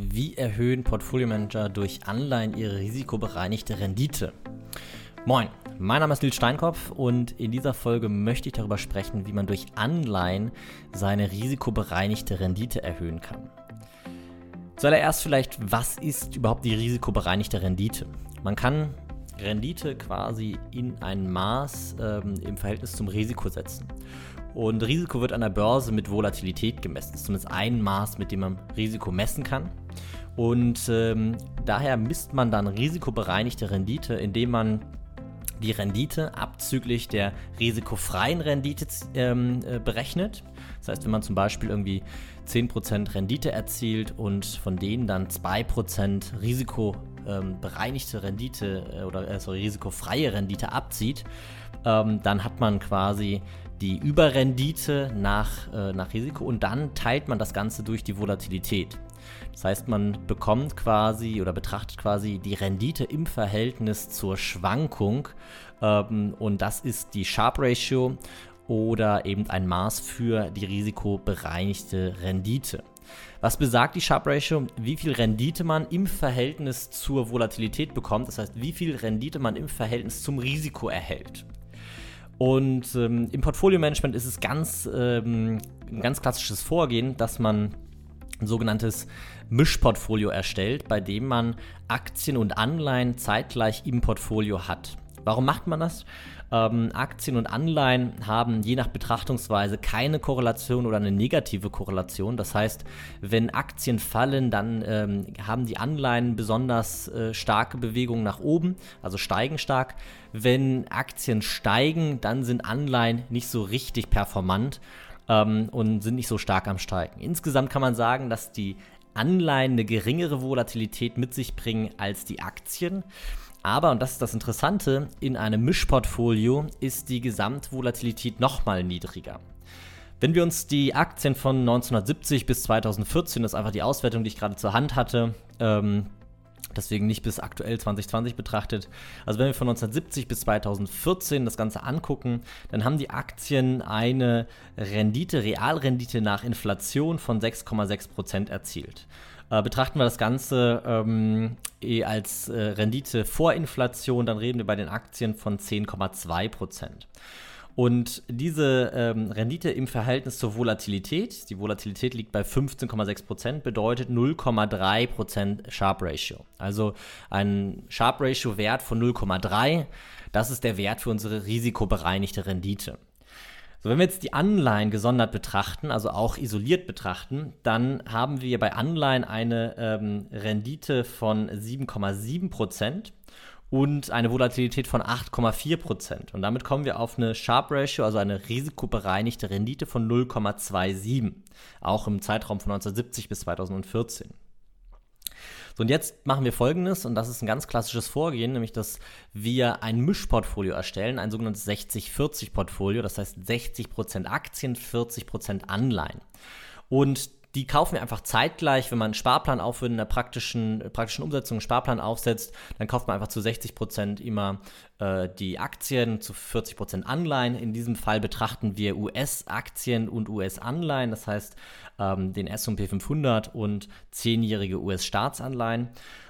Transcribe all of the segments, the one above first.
Wie erhöhen Portfolio-Manager durch Anleihen ihre risikobereinigte Rendite? Moin, mein Name ist Nils Steinkopf und in dieser Folge möchte ich darüber sprechen, wie man durch Anleihen seine risikobereinigte Rendite erhöhen kann. Zuallererst vielleicht, was ist überhaupt die risikobereinigte Rendite? Man kann Rendite quasi in ein Maß ähm, im Verhältnis zum Risiko setzen. Und Risiko wird an der Börse mit Volatilität gemessen. Das ist zumindest ein Maß, mit dem man Risiko messen kann. Und ähm, daher misst man dann risikobereinigte Rendite, indem man die Rendite abzüglich der risikofreien Rendite ähm, äh, berechnet. Das heißt, wenn man zum Beispiel irgendwie 10% Rendite erzielt und von denen dann 2% risikobereinigte ähm, Rendite äh, oder äh, sorry, risikofreie Rendite abzieht, ähm, dann hat man quasi die Überrendite nach, äh, nach Risiko und dann teilt man das Ganze durch die Volatilität. Das heißt, man bekommt quasi oder betrachtet quasi die Rendite im Verhältnis zur Schwankung ähm, und das ist die Sharp Ratio oder eben ein Maß für die risikobereinigte Rendite. Was besagt die Sharp Ratio? Wie viel Rendite man im Verhältnis zur Volatilität bekommt, das heißt, wie viel Rendite man im Verhältnis zum Risiko erhält. Und ähm, im Portfolio-Management ist es ganz, ähm, ein ganz klassisches Vorgehen, dass man ein sogenanntes Mischportfolio erstellt, bei dem man Aktien und Anleihen zeitgleich im Portfolio hat. Warum macht man das? Ähm, Aktien und Anleihen haben je nach Betrachtungsweise keine Korrelation oder eine negative Korrelation. Das heißt, wenn Aktien fallen, dann ähm, haben die Anleihen besonders äh, starke Bewegungen nach oben, also steigen stark. Wenn Aktien steigen, dann sind Anleihen nicht so richtig performant ähm, und sind nicht so stark am Steigen. Insgesamt kann man sagen, dass die Anleihen eine geringere Volatilität mit sich bringen als die Aktien. Aber, und das ist das Interessante, in einem Mischportfolio ist die Gesamtvolatilität nochmal niedriger. Wenn wir uns die Aktien von 1970 bis 2014, das ist einfach die Auswertung, die ich gerade zur Hand hatte, ähm, deswegen nicht bis aktuell 2020 betrachtet. Also wenn wir von 1970 bis 2014 das Ganze angucken, dann haben die Aktien eine Rendite, Realrendite nach Inflation von 6,6% erzielt. Äh, betrachten wir das Ganze ähm, eh als äh, Rendite vor Inflation, dann reden wir bei den Aktien von 10,2 Prozent. Und diese ähm, Rendite im Verhältnis zur Volatilität, die Volatilität liegt bei 15,6 Prozent, bedeutet 0,3 Prozent Sharp Ratio. Also ein Sharp Ratio Wert von 0,3, das ist der Wert für unsere risikobereinigte Rendite. So, wenn wir jetzt die Anleihen gesondert betrachten, also auch isoliert betrachten, dann haben wir bei Anleihen eine ähm, Rendite von 7,7 Prozent und eine Volatilität von 8,4 Prozent. Und damit kommen wir auf eine Sharp Ratio, also eine risikobereinigte Rendite von 0,27, auch im Zeitraum von 1970 bis 2014. So, und jetzt machen wir folgendes, und das ist ein ganz klassisches Vorgehen, nämlich dass wir ein Mischportfolio erstellen, ein sogenanntes 60-40-Portfolio, das heißt 60% Aktien, 40% Anleihen. Und die kaufen wir einfach zeitgleich, wenn man einen Sparplan aufführt, in der praktischen, praktischen Umsetzung einen Sparplan aufsetzt, dann kauft man einfach zu 60 Prozent immer äh, die Aktien, zu 40 Prozent Anleihen. In diesem Fall betrachten wir US-Aktien und US-Anleihen, das heißt ähm, den S&P 500 und zehnjährige US-Staatsanleihen.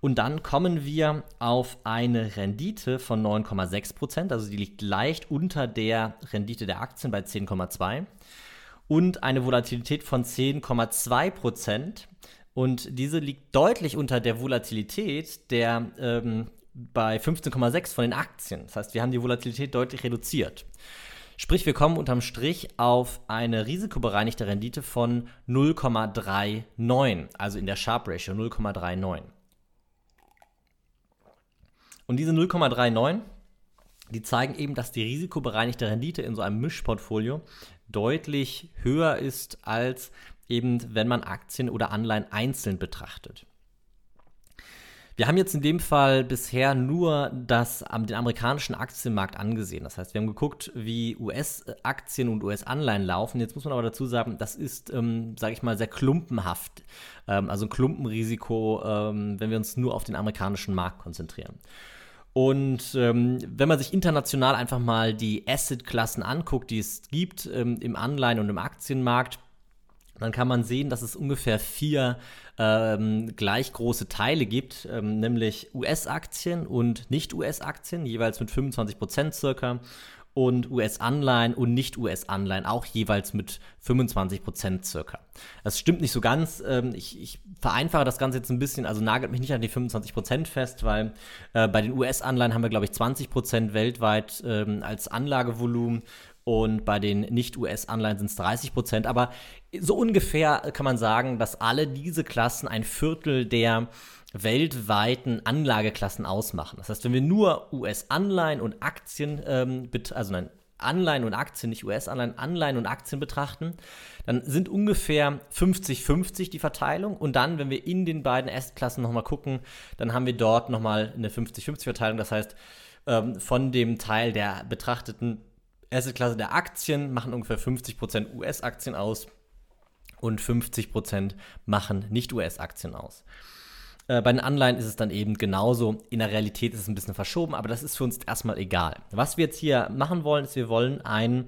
Und dann kommen wir auf eine Rendite von 9,6 Prozent, also die liegt leicht unter der Rendite der Aktien bei 10,2 und eine Volatilität von 10,2 Prozent. Und diese liegt deutlich unter der Volatilität der ähm, bei 15,6 von den Aktien. Das heißt, wir haben die Volatilität deutlich reduziert. Sprich, wir kommen unterm Strich auf eine risikobereinigte Rendite von 0,39, also in der Sharp Ratio 0,39. Und diese 0,39, die zeigen eben, dass die risikobereinigte Rendite in so einem Mischportfolio deutlich höher ist als eben, wenn man Aktien oder Anleihen einzeln betrachtet. Wir haben jetzt in dem Fall bisher nur das, den amerikanischen Aktienmarkt angesehen. Das heißt, wir haben geguckt, wie US-Aktien und US-Anleihen laufen. Jetzt muss man aber dazu sagen, das ist, ähm, sage ich mal, sehr klumpenhaft. Ähm, also ein Klumpenrisiko, ähm, wenn wir uns nur auf den amerikanischen Markt konzentrieren. Und ähm, wenn man sich international einfach mal die Asset-Klassen anguckt, die es gibt ähm, im Anleihen- und im Aktienmarkt, dann kann man sehen, dass es ungefähr vier ähm, gleich große Teile gibt, ähm, nämlich US-Aktien und Nicht-US-Aktien, jeweils mit 25 Prozent circa und US-Anleihen und Nicht-US-Anleihen auch jeweils mit 25 Prozent circa. Das stimmt nicht so ganz. Ähm, ich, ich, vereinfache das Ganze jetzt ein bisschen, also nagelt mich nicht an die 25 Prozent fest, weil äh, bei den US-Anleihen haben wir, glaube ich, 20 Prozent weltweit ähm, als Anlagevolumen und bei den Nicht-US-Anleihen sind es 30 Prozent. Aber so ungefähr kann man sagen, dass alle diese Klassen ein Viertel der weltweiten Anlageklassen ausmachen. Das heißt, wenn wir nur US-Anleihen und Aktien, ähm, also nein, Anleihen und Aktien, nicht US-Anleihen, Anleihen und Aktien betrachten, dann sind ungefähr 50-50 die Verteilung. Und dann, wenn wir in den beiden Asset-Klassen nochmal gucken, dann haben wir dort nochmal eine 50-50-Verteilung. Das heißt, ähm, von dem Teil der betrachteten Asset-Klasse der Aktien machen ungefähr 50% US-Aktien aus und 50% machen nicht US-Aktien aus. Äh, bei den Anleihen ist es dann eben genauso. In der Realität ist es ein bisschen verschoben, aber das ist für uns erstmal egal. Was wir jetzt hier machen wollen, ist, wir wollen ein,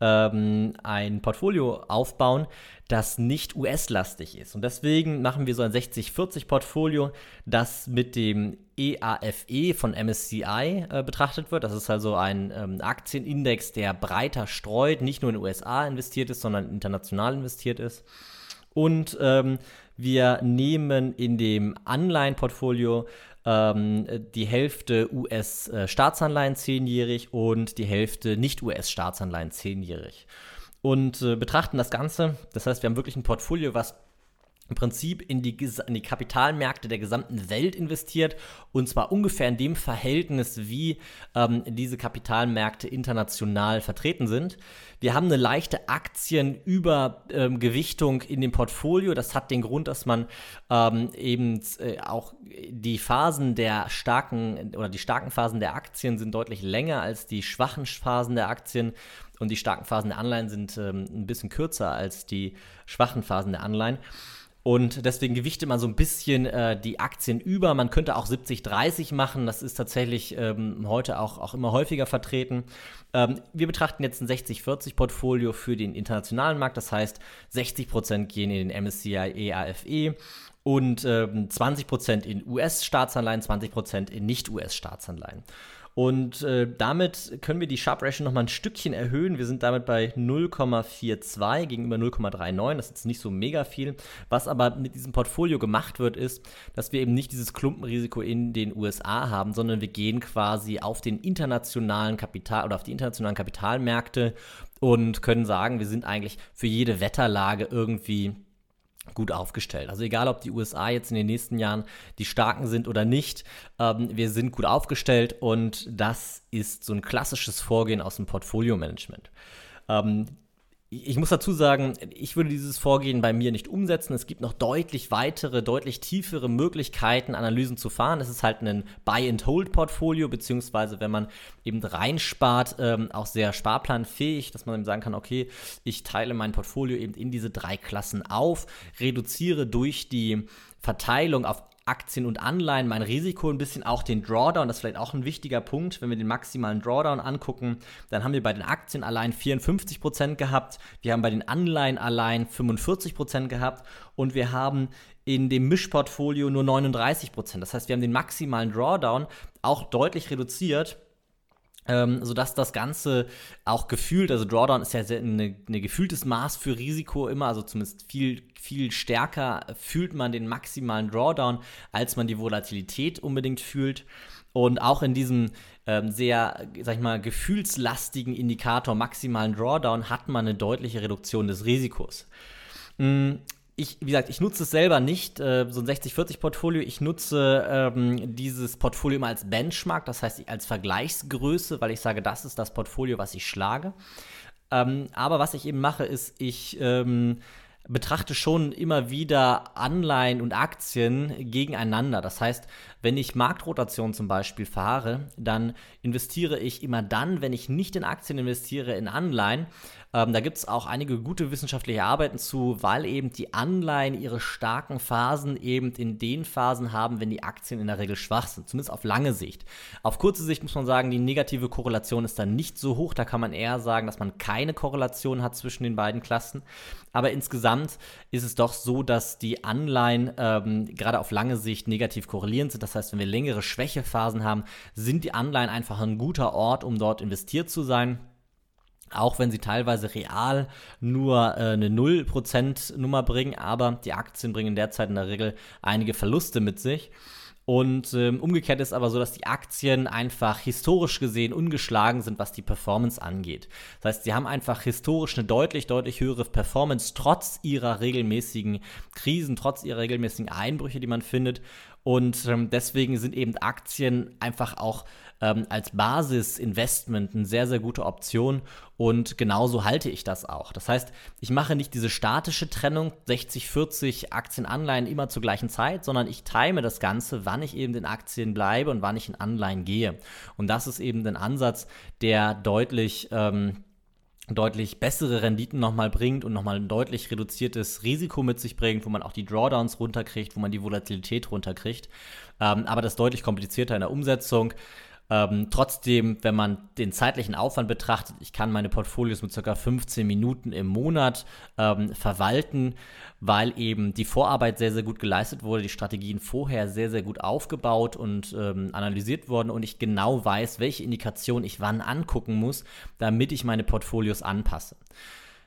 ähm, ein Portfolio aufbauen, das nicht US-lastig ist. Und deswegen machen wir so ein 60-40-Portfolio, das mit dem EAFE e von MSCI äh, betrachtet wird. Das ist also ein ähm, Aktienindex, der breiter streut, nicht nur in den USA investiert ist, sondern international investiert ist. Und ähm, wir nehmen in dem Anleihenportfolio ähm, die Hälfte US-Staatsanleihen zehnjährig und die Hälfte nicht-US-Staatsanleihen zehnjährig. Und äh, betrachten das Ganze. Das heißt, wir haben wirklich ein Portfolio, was im Prinzip in die, in die Kapitalmärkte der gesamten Welt investiert und zwar ungefähr in dem Verhältnis, wie ähm, diese Kapitalmärkte international vertreten sind. Wir haben eine leichte Aktienübergewichtung ähm, in dem Portfolio. Das hat den Grund, dass man ähm, eben äh, auch die Phasen der starken oder die starken Phasen der Aktien sind deutlich länger als die schwachen Phasen der Aktien und die starken Phasen der Anleihen sind ähm, ein bisschen kürzer als die schwachen Phasen der Anleihen. Und deswegen gewichte man so ein bisschen äh, die Aktien über. Man könnte auch 70-30 machen. Das ist tatsächlich ähm, heute auch, auch immer häufiger vertreten. Ähm, wir betrachten jetzt ein 60-40-Portfolio für den internationalen Markt. Das heißt, 60% gehen in den MSCI EAFE und ähm, 20% in US-Staatsanleihen, 20% in Nicht-US-Staatsanleihen. Und äh, damit können wir die Sharp Ratio nochmal ein Stückchen erhöhen. Wir sind damit bei 0,42 gegenüber 0,39. Das ist jetzt nicht so mega viel. Was aber mit diesem Portfolio gemacht wird, ist, dass wir eben nicht dieses Klumpenrisiko in den USA haben, sondern wir gehen quasi auf den internationalen Kapital oder auf die internationalen Kapitalmärkte und können sagen, wir sind eigentlich für jede Wetterlage irgendwie gut aufgestellt. Also egal, ob die USA jetzt in den nächsten Jahren die Starken sind oder nicht, ähm, wir sind gut aufgestellt und das ist so ein klassisches Vorgehen aus dem Portfolio-Management. Ähm, ich muss dazu sagen, ich würde dieses Vorgehen bei mir nicht umsetzen. Es gibt noch deutlich weitere, deutlich tiefere Möglichkeiten, Analysen zu fahren. Es ist halt ein Buy-and-Hold-Portfolio, beziehungsweise wenn man eben reinspart, ähm, auch sehr sparplanfähig, dass man eben sagen kann, okay, ich teile mein Portfolio eben in diese drei Klassen auf, reduziere durch die Verteilung auf Aktien und Anleihen mein Risiko ein bisschen, auch den Drawdown, das ist vielleicht auch ein wichtiger Punkt, wenn wir den maximalen Drawdown angucken, dann haben wir bei den Aktien allein 54% gehabt, wir haben bei den Anleihen allein 45% gehabt und wir haben in dem Mischportfolio nur 39%. Das heißt, wir haben den maximalen Drawdown auch deutlich reduziert ähm, sodass das Ganze auch gefühlt, also Drawdown ist ja ein eine gefühltes Maß für Risiko immer, also zumindest viel, viel stärker fühlt man den maximalen Drawdown, als man die Volatilität unbedingt fühlt. Und auch in diesem ähm, sehr, sag ich mal, gefühlslastigen Indikator maximalen Drawdown hat man eine deutliche Reduktion des Risikos. Ich, wie gesagt, ich nutze es selber nicht, äh, so ein 60-40-Portfolio. Ich nutze ähm, dieses Portfolio immer als Benchmark, das heißt als Vergleichsgröße, weil ich sage, das ist das Portfolio, was ich schlage. Ähm, aber was ich eben mache, ist, ich ähm, betrachte schon immer wieder Anleihen und Aktien gegeneinander. Das heißt, wenn ich Marktrotation zum Beispiel fahre, dann investiere ich immer dann, wenn ich nicht in Aktien investiere, in Anleihen, Ähm, da gibt es auch einige gute wissenschaftliche Arbeiten zu, weil eben die Anleihen ihre starken Phasen eben in den Phasen haben, wenn die Aktien in der Regel schwach sind, zumindest auf lange Sicht. Auf kurze Sicht muss man sagen, die negative Korrelation ist dann nicht so hoch, da kann man eher sagen, dass man keine Korrelation hat zwischen den beiden Klassen. Aber insgesamt ist es doch so, dass die Anleihen ähm, gerade auf lange Sicht negativ korrelierend sind. Das heißt, wenn wir längere Schwächephasen haben, sind die Anleihen einfach ein guter Ort, um dort investiert zu sein auch wenn sie teilweise real nur äh, eine 0% Nummer bringen, aber die Aktien bringen derzeit in der Regel einige Verluste mit sich. Und ähm, umgekehrt ist aber so, dass die Aktien einfach historisch gesehen ungeschlagen sind, was die Performance angeht. Das heißt, sie haben einfach historisch eine deutlich, deutlich höhere Performance, trotz ihrer regelmäßigen Krisen, trotz ihrer regelmäßigen Einbrüche, die man findet. Und ähm, deswegen sind eben Aktien einfach auch ähm, als Basisinvestment eine sehr, sehr gute Option. Und genauso halte ich das auch. Das heißt, ich mache nicht diese statische Trennung 60, 40 Aktienanleihen immer zur gleichen Zeit, sondern ich time das Ganze, wann ich eben in Aktien bleibe und wann ich in Anleihen gehe. Und das ist eben ein Ansatz, der deutlich ähm, deutlich bessere Renditen nochmal bringt und nochmal ein deutlich reduziertes Risiko mit sich bringt, wo man auch die Drawdowns runterkriegt, wo man die Volatilität runterkriegt. Ähm, aber das deutlich komplizierter in der Umsetzung. Ähm, trotzdem, wenn man den zeitlichen Aufwand betrachtet, ich kann meine Portfolios mit ca. 15 Minuten im Monat ähm, verwalten, weil eben die Vorarbeit sehr, sehr gut geleistet wurde, die Strategien vorher sehr, sehr gut aufgebaut und ähm, analysiert wurden und ich genau weiß, welche Indikation ich wann angucken muss, damit ich meine Portfolios anpasse.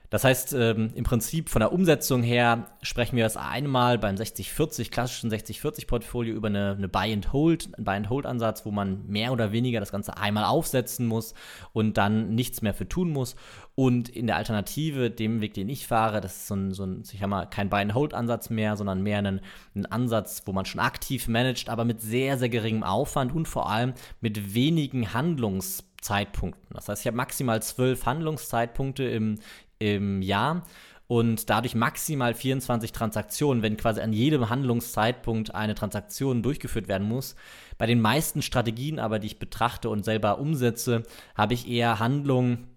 Das heißt, ähm, im Prinzip von der Umsetzung her sprechen wir das einmal beim 60-40, klassischen 60-40-Portfolio über eine, eine Buy-and-Hold, einen Buy-and-Hold-Ansatz, wo man mehr oder weniger das Ganze einmal aufsetzen muss und dann nichts mehr für tun muss. Und in der Alternative, dem Weg, den ich fahre, das ist so ein, so ein ich sag mal, kein Buy-and-Hold-Ansatz mehr, sondern mehr ein, ein Ansatz, wo man schon aktiv managt, aber mit sehr, sehr geringem Aufwand und vor allem mit wenigen Handlungszeitpunkten. Das heißt, ich habe maximal zwölf Handlungszeitpunkte im, im Jahr und dadurch maximal 24 Transaktionen, wenn quasi an jedem Handlungszeitpunkt eine Transaktion durchgeführt werden muss. Bei den meisten Strategien aber, die ich betrachte und selber umsetze, habe ich eher Handlungen,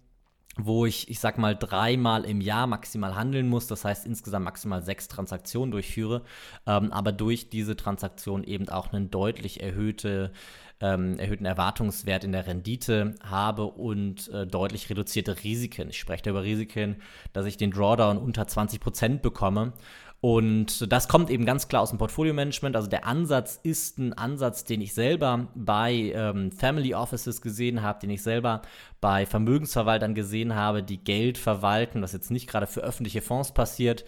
wo ich, ich sag mal, dreimal im Jahr maximal handeln muss, das heißt insgesamt maximal sechs Transaktionen durchführe, ähm, aber durch diese Transaktion eben auch eine deutlich erhöhte ähm, erhöhten Erwartungswert in der Rendite habe und äh, deutlich reduzierte Risiken. Ich spreche da über Risiken, dass ich den Drawdown unter 20% bekomme. Und das kommt eben ganz klar aus dem Portfolio-Management. Also der Ansatz ist ein Ansatz, den ich selber bei ähm, Family Offices gesehen habe, den ich selber bei Vermögensverwaltern gesehen habe, die Geld verwalten, was jetzt nicht gerade für öffentliche Fonds passiert.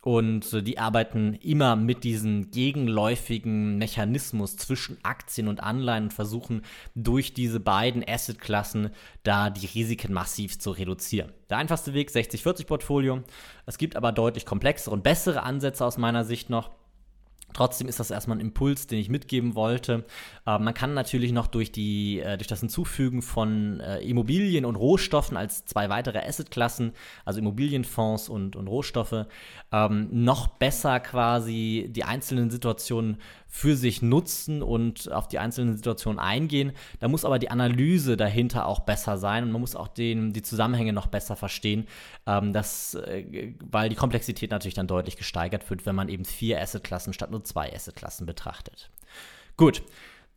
Und äh, die arbeiten immer mit diesem gegenläufigen Mechanismus zwischen Aktien und Anleihen und versuchen durch diese beiden Assetklassen da die Risiken massiv zu reduzieren. Der einfachste Weg 60-40-Portfolio. Es gibt aber deutlich komplexere und bessere Ansätze aus meiner Sicht noch. Trotzdem ist das erstmal ein Impuls, den ich mitgeben wollte. Äh, man kann natürlich noch durch, die, äh, durch das Hinzufügen von äh, Immobilien und Rohstoffen als zwei weitere Assetklassen, also Immobilienfonds und, und Rohstoffe, ähm, noch besser quasi die einzelnen Situationen für sich nutzen und auf die einzelnen Situationen eingehen. Da muss aber die Analyse dahinter auch besser sein und man muss auch den, die Zusammenhänge noch besser verstehen, ähm, das, äh, weil die Komplexität natürlich dann deutlich gesteigert wird, wenn man eben vier Assetklassen statt nur zwei Assetklassen betrachtet. Gut.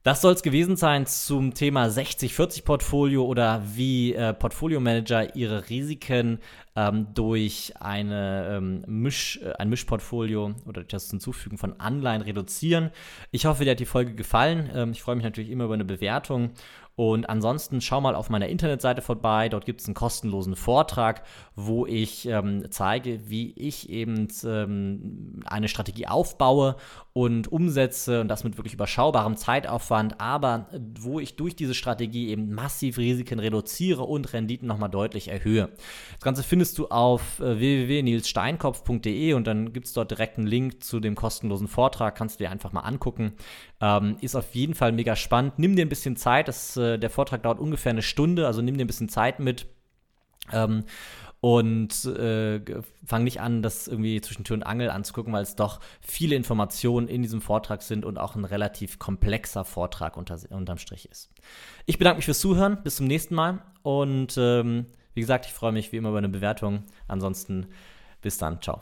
Das soll es gewesen sein zum Thema 60-40-Portfolio oder wie äh, Portfolio-Manager ihre Risiken ähm, durch eine, ähm, Misch, äh, ein Mischportfolio oder das Hinzufügen von Anleihen reduzieren. Ich hoffe, dir hat die Folge gefallen. Ähm, ich freue mich natürlich immer über eine Bewertung und ansonsten schau mal auf meiner Internetseite vorbei. Dort gibt es einen kostenlosen Vortrag, wo ich ähm, zeige, wie ich eben ähm, eine Strategie aufbaue und umsetze und das mit wirklich überschaubarem Zeitaufwand, aber wo ich durch diese Strategie eben massiv Risiken reduziere und Renditen nochmal deutlich erhöhe. Das Ganze findest du auf äh, www.nilssteinkopf.de und dann gibt es dort direkt einen Link zu dem kostenlosen Vortrag, kannst du dir einfach mal angucken. Ähm, ist auf jeden Fall mega spannend. Nimm dir ein bisschen Zeit, das, äh, der Vortrag dauert ungefähr eine Stunde, also nimm dir ein bisschen Zeit mit. Ähm, und äh, fang nicht an, das irgendwie zwischen Tür und Angel anzugucken, weil es doch viele Informationen in diesem Vortrag sind und auch ein relativ komplexer Vortrag unter, unterm Strich ist. Ich bedanke mich fürs Zuhören, bis zum nächsten Mal und ähm, Wie gesagt, ich freue mich wie immer über eine Bewertung. Ansonsten bis dann. Ciao.